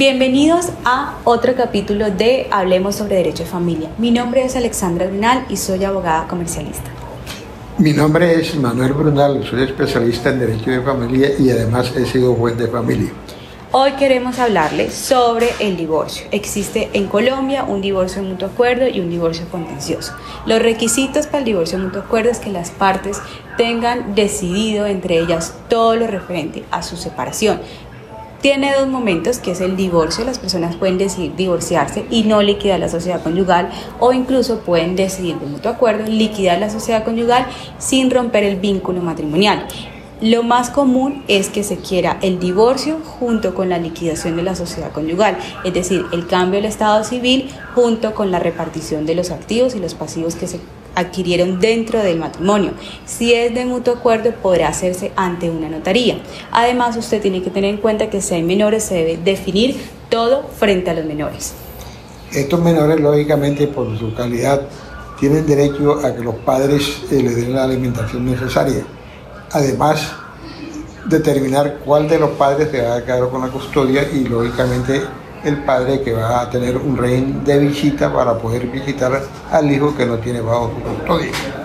Bienvenidos a otro capítulo de Hablemos sobre Derecho de Familia. Mi nombre es Alexandra Brunal y soy abogada comercialista. Mi nombre es Manuel Brunal, soy especialista en Derecho de Familia y además he sido juez de familia. Hoy queremos hablarles sobre el divorcio. Existe en Colombia un divorcio de mutuo acuerdo y un divorcio contencioso. Los requisitos para el divorcio de mutuo acuerdo es que las partes tengan decidido entre ellas todo lo referente a su separación, tiene dos momentos, que es el divorcio. Las personas pueden decidir divorciarse y no liquidar la sociedad conyugal o incluso pueden decidir de mutuo acuerdo liquidar la sociedad conyugal sin romper el vínculo matrimonial. Lo más común es que se quiera el divorcio junto con la liquidación de la sociedad conyugal, es decir, el cambio del estado civil junto con la repartición de los activos y los pasivos que se adquirieron dentro del matrimonio. Si es de mutuo acuerdo, podrá hacerse ante una notaría. Además, usted tiene que tener en cuenta que si hay menores, se debe definir todo frente a los menores. Estos menores, lógicamente, por su calidad, tienen derecho a que los padres eh, les den la alimentación necesaria. Además, determinar cuál de los padres se va a quedar con la custodia y, lógicamente, el padre que va a tener un régimen de visita para poder visitar al hijo que no tiene bajo su custodia.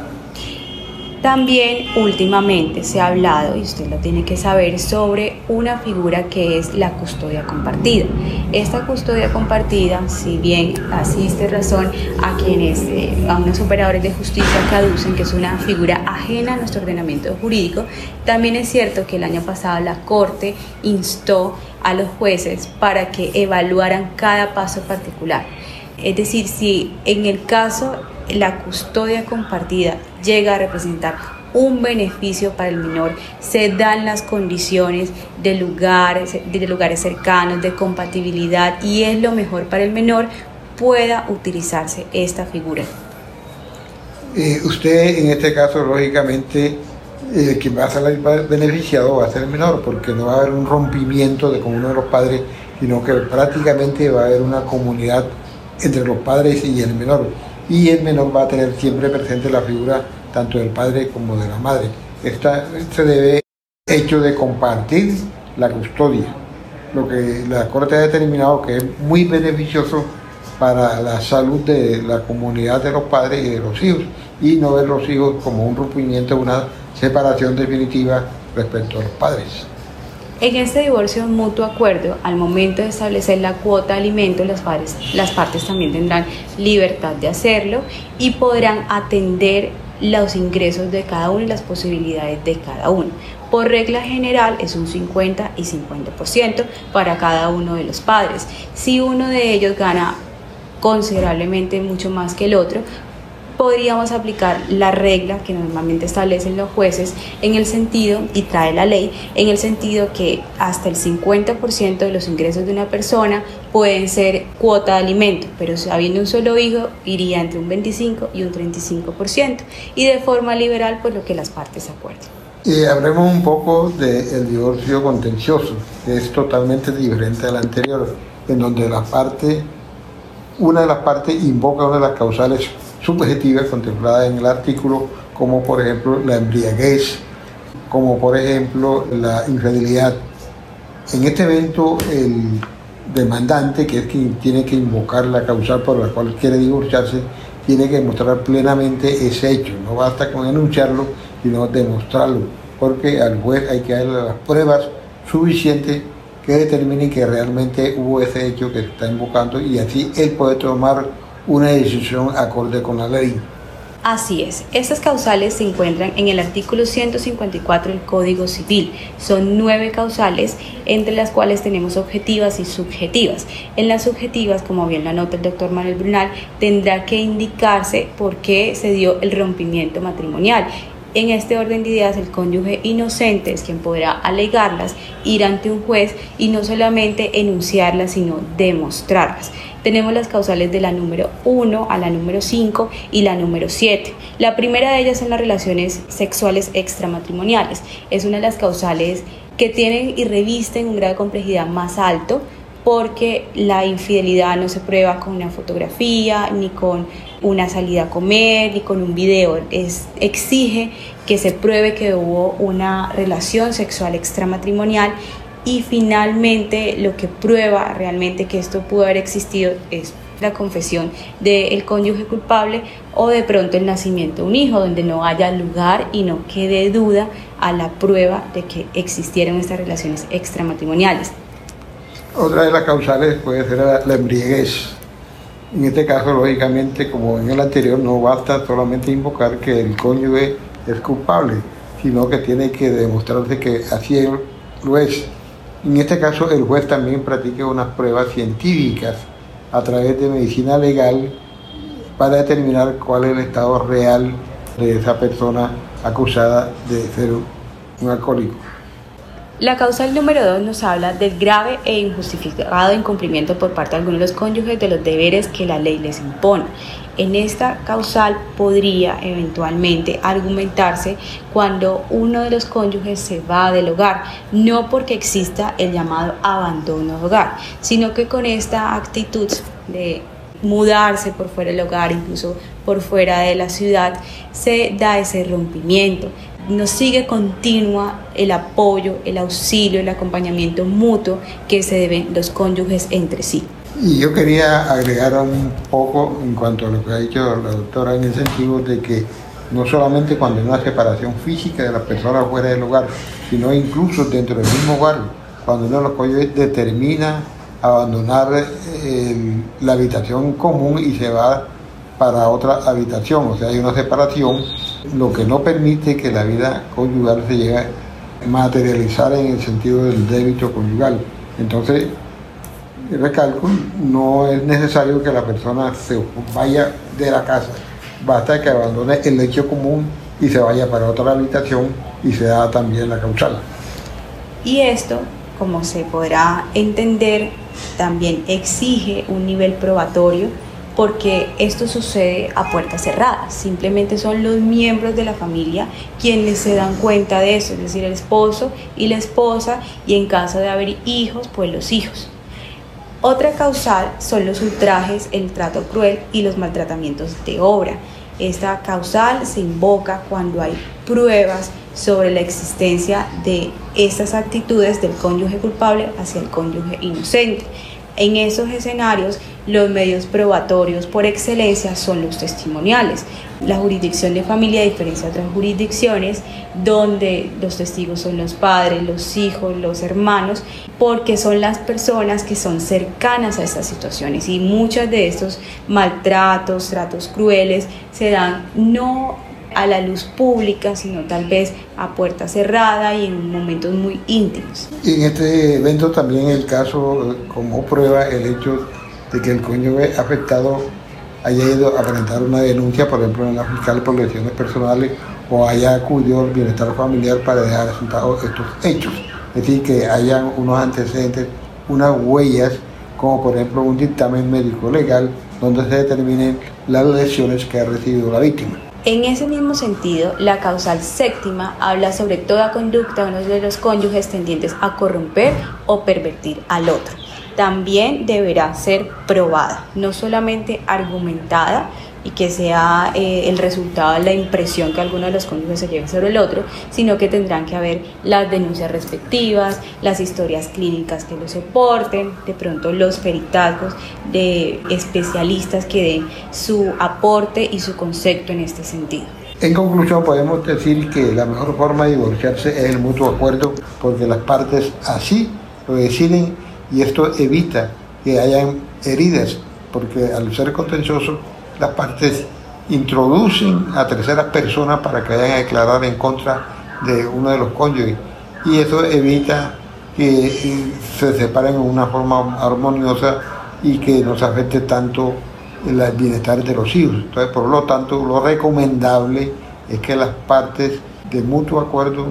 También últimamente se ha hablado, y usted lo tiene que saber, sobre una figura que es la custodia compartida. Esta custodia compartida, si bien asiste razón a quienes, eh, a unos operadores de justicia que aducen que es una figura ajena a nuestro ordenamiento jurídico, también es cierto que el año pasado la Corte instó a los jueces para que evaluaran cada paso particular. Es decir, si en el caso la custodia compartida llega a representar un beneficio para el menor, se dan las condiciones de lugares, de lugares cercanos, de compatibilidad y es lo mejor para el menor, pueda utilizarse esta figura. Eh, usted en este caso, lógicamente, quien va a salir beneficiado va a ser el menor, porque no va a haber un rompimiento de con uno de los padres, sino que prácticamente va a haber una comunidad entre los padres y el menor y el menor va a tener siempre presente la figura tanto del padre como de la madre. Esta se debe hecho de compartir la custodia, lo que la Corte ha determinado que es muy beneficioso para la salud de la comunidad de los padres y de los hijos, y no ver los hijos como un rompimiento, una separación definitiva respecto a los padres. En este divorcio mutuo acuerdo, al momento de establecer la cuota de alimentos, las, las partes también tendrán libertad de hacerlo y podrán atender los ingresos de cada uno y las posibilidades de cada uno. Por regla general es un 50 y 50% para cada uno de los padres. Si uno de ellos gana considerablemente mucho más que el otro, podríamos aplicar la regla que normalmente establecen los jueces en el sentido, y trae la ley, en el sentido que hasta el 50% de los ingresos de una persona pueden ser cuota de alimento, pero habiendo un solo hijo iría entre un 25 y un 35%, y de forma liberal pues lo que las partes acuerden. Y hablemos un poco del divorcio contencioso, que es totalmente diferente al anterior, en donde la parte, una de las partes invoca una de las causales subjetivas contempladas en el artículo, como por ejemplo la embriaguez, como por ejemplo la infidelidad. En este evento el demandante, que es quien tiene que invocar la causal por la cual quiere divorciarse, tiene que demostrar plenamente ese hecho. No basta con enunciarlo, sino demostrarlo, porque al juez hay que darle las pruebas suficientes que determinen que realmente hubo ese hecho que se está invocando y así él puede tomar una decisión acorde con la ley. Así es, estas causales se encuentran en el artículo 154 del Código Civil. Son nueve causales, entre las cuales tenemos objetivas y subjetivas. En las subjetivas, como bien lo anota el doctor Manuel Brunal, tendrá que indicarse por qué se dio el rompimiento matrimonial. En este orden de ideas, el cónyuge inocente es quien podrá alegarlas, ir ante un juez y no solamente enunciarlas, sino demostrarlas tenemos las causales de la número 1 a la número 5 y la número 7. La primera de ellas son las relaciones sexuales extramatrimoniales. Es una de las causales que tienen y revisten un grado de complejidad más alto porque la infidelidad no se prueba con una fotografía, ni con una salida a comer, ni con un video. Es, exige que se pruebe que hubo una relación sexual extramatrimonial y finalmente lo que prueba realmente que esto pudo haber existido es la confesión del cónyuge culpable o de pronto el nacimiento de un hijo donde no haya lugar y no quede duda a la prueba de que existieron estas relaciones extramatrimoniales. Otra de las causales puede ser la, embriaguez. En este caso, lógicamente, como en el anterior, no basta solamente invocar que el cónyuge es culpable, sino que tiene que demostrarse que así lo es. En este caso, el juez también practica unas pruebas científicas a través de medicina legal para determinar cuál es el estado real de esa persona acusada de ser un alcohólico. La causal número 2 nos habla del grave e injustificado incumplimiento por parte de algunos de los cónyuges de los deberes que la ley les impone. En esta causal podría eventualmente argumentarse cuando uno de los cónyuges se va del hogar, no porque exista el llamado abandono de hogar, sino que con esta actitud de mudarse por fuera del hogar, incluso por fuera de la ciudad, se da ese rompimiento, nos sigue continua el apoyo, el auxilio, el acompañamiento mutuo que se deben los cónyuges entre sí. Y yo quería agregar un poco en cuanto a lo que ha dicho la doctora en el sentido de que no solamente cuando hay una separación física de las personas fuera del hogar, sino incluso dentro del mismo hogar, cuando uno de los cónyuges determina abandonar la habitación común y se va para otra habitación, o sea, hay una separación lo que no permite que la vida conyugal se llegue a materializar en el sentido del débito conyugal. Entonces, recalco, no es necesario que la persona se vaya de la casa, basta que abandone el lecho común y se vaya para otra habitación y se da también la causal. Y esto, como se podrá entender, también exige un nivel probatorio porque esto sucede a puertas cerradas. Simplemente son los miembros de la familia quienes se dan cuenta de eso, es decir, el esposo y la esposa, y en caso de haber hijos, pues los hijos. Otra causal son los ultrajes, el trato cruel y los maltratamientos de obra. Esta causal se invoca cuando hay pruebas sobre la existencia de estas actitudes del cónyuge culpable hacia el cónyuge inocente. En esos escenarios, los medios probatorios por excelencia son los testimoniales. La jurisdicción de familia, a diferencia de otras jurisdicciones, donde los testigos son los padres, los hijos, los hermanos, porque son las personas que son cercanas a estas situaciones y muchos de estos maltratos, tratos crueles se dan no a la luz pública, sino tal vez a puerta cerrada y en momentos muy íntimos. Y en este evento también el caso como prueba el hecho de que el cónyuge afectado haya ido a presentar una denuncia, por ejemplo, en la fiscal por lesiones personales o haya acudido al bienestar familiar para dejar sentados estos hechos. Es decir, que hayan unos antecedentes, unas huellas, como por ejemplo un dictamen médico legal donde se determinen las lesiones que ha recibido la víctima. En ese mismo sentido, la causal séptima habla sobre toda conducta de uno de los cónyuges tendientes a corromper o pervertir al otro. También deberá ser probada, no solamente argumentada, y que sea eh, el resultado la impresión que alguno de los cónyuges se lleve sobre el otro, sino que tendrán que haber las denuncias respectivas, las historias clínicas que lo soporten, de pronto los peritazgos de especialistas que den su aporte y su concepto en este sentido. En conclusión, podemos decir que la mejor forma de divorciarse es el mutuo acuerdo porque las partes así lo deciden y esto evita que hayan heridas porque al ser contencioso las partes introducen a terceras personas para que vayan a declarar en contra de uno de los cónyuges y eso evita que eh, se separen en una forma armoniosa y que no se afecte tanto el bienestar de los hijos. Entonces, por lo tanto, lo recomendable es que las partes de mutuo acuerdo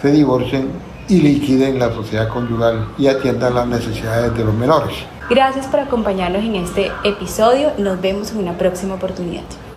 se divorcien y liquiden la sociedad conyugal y atiendan las necesidades de los menores. Gracias por acompañarnos en este episodio. Nos vemos en una próxima oportunidad.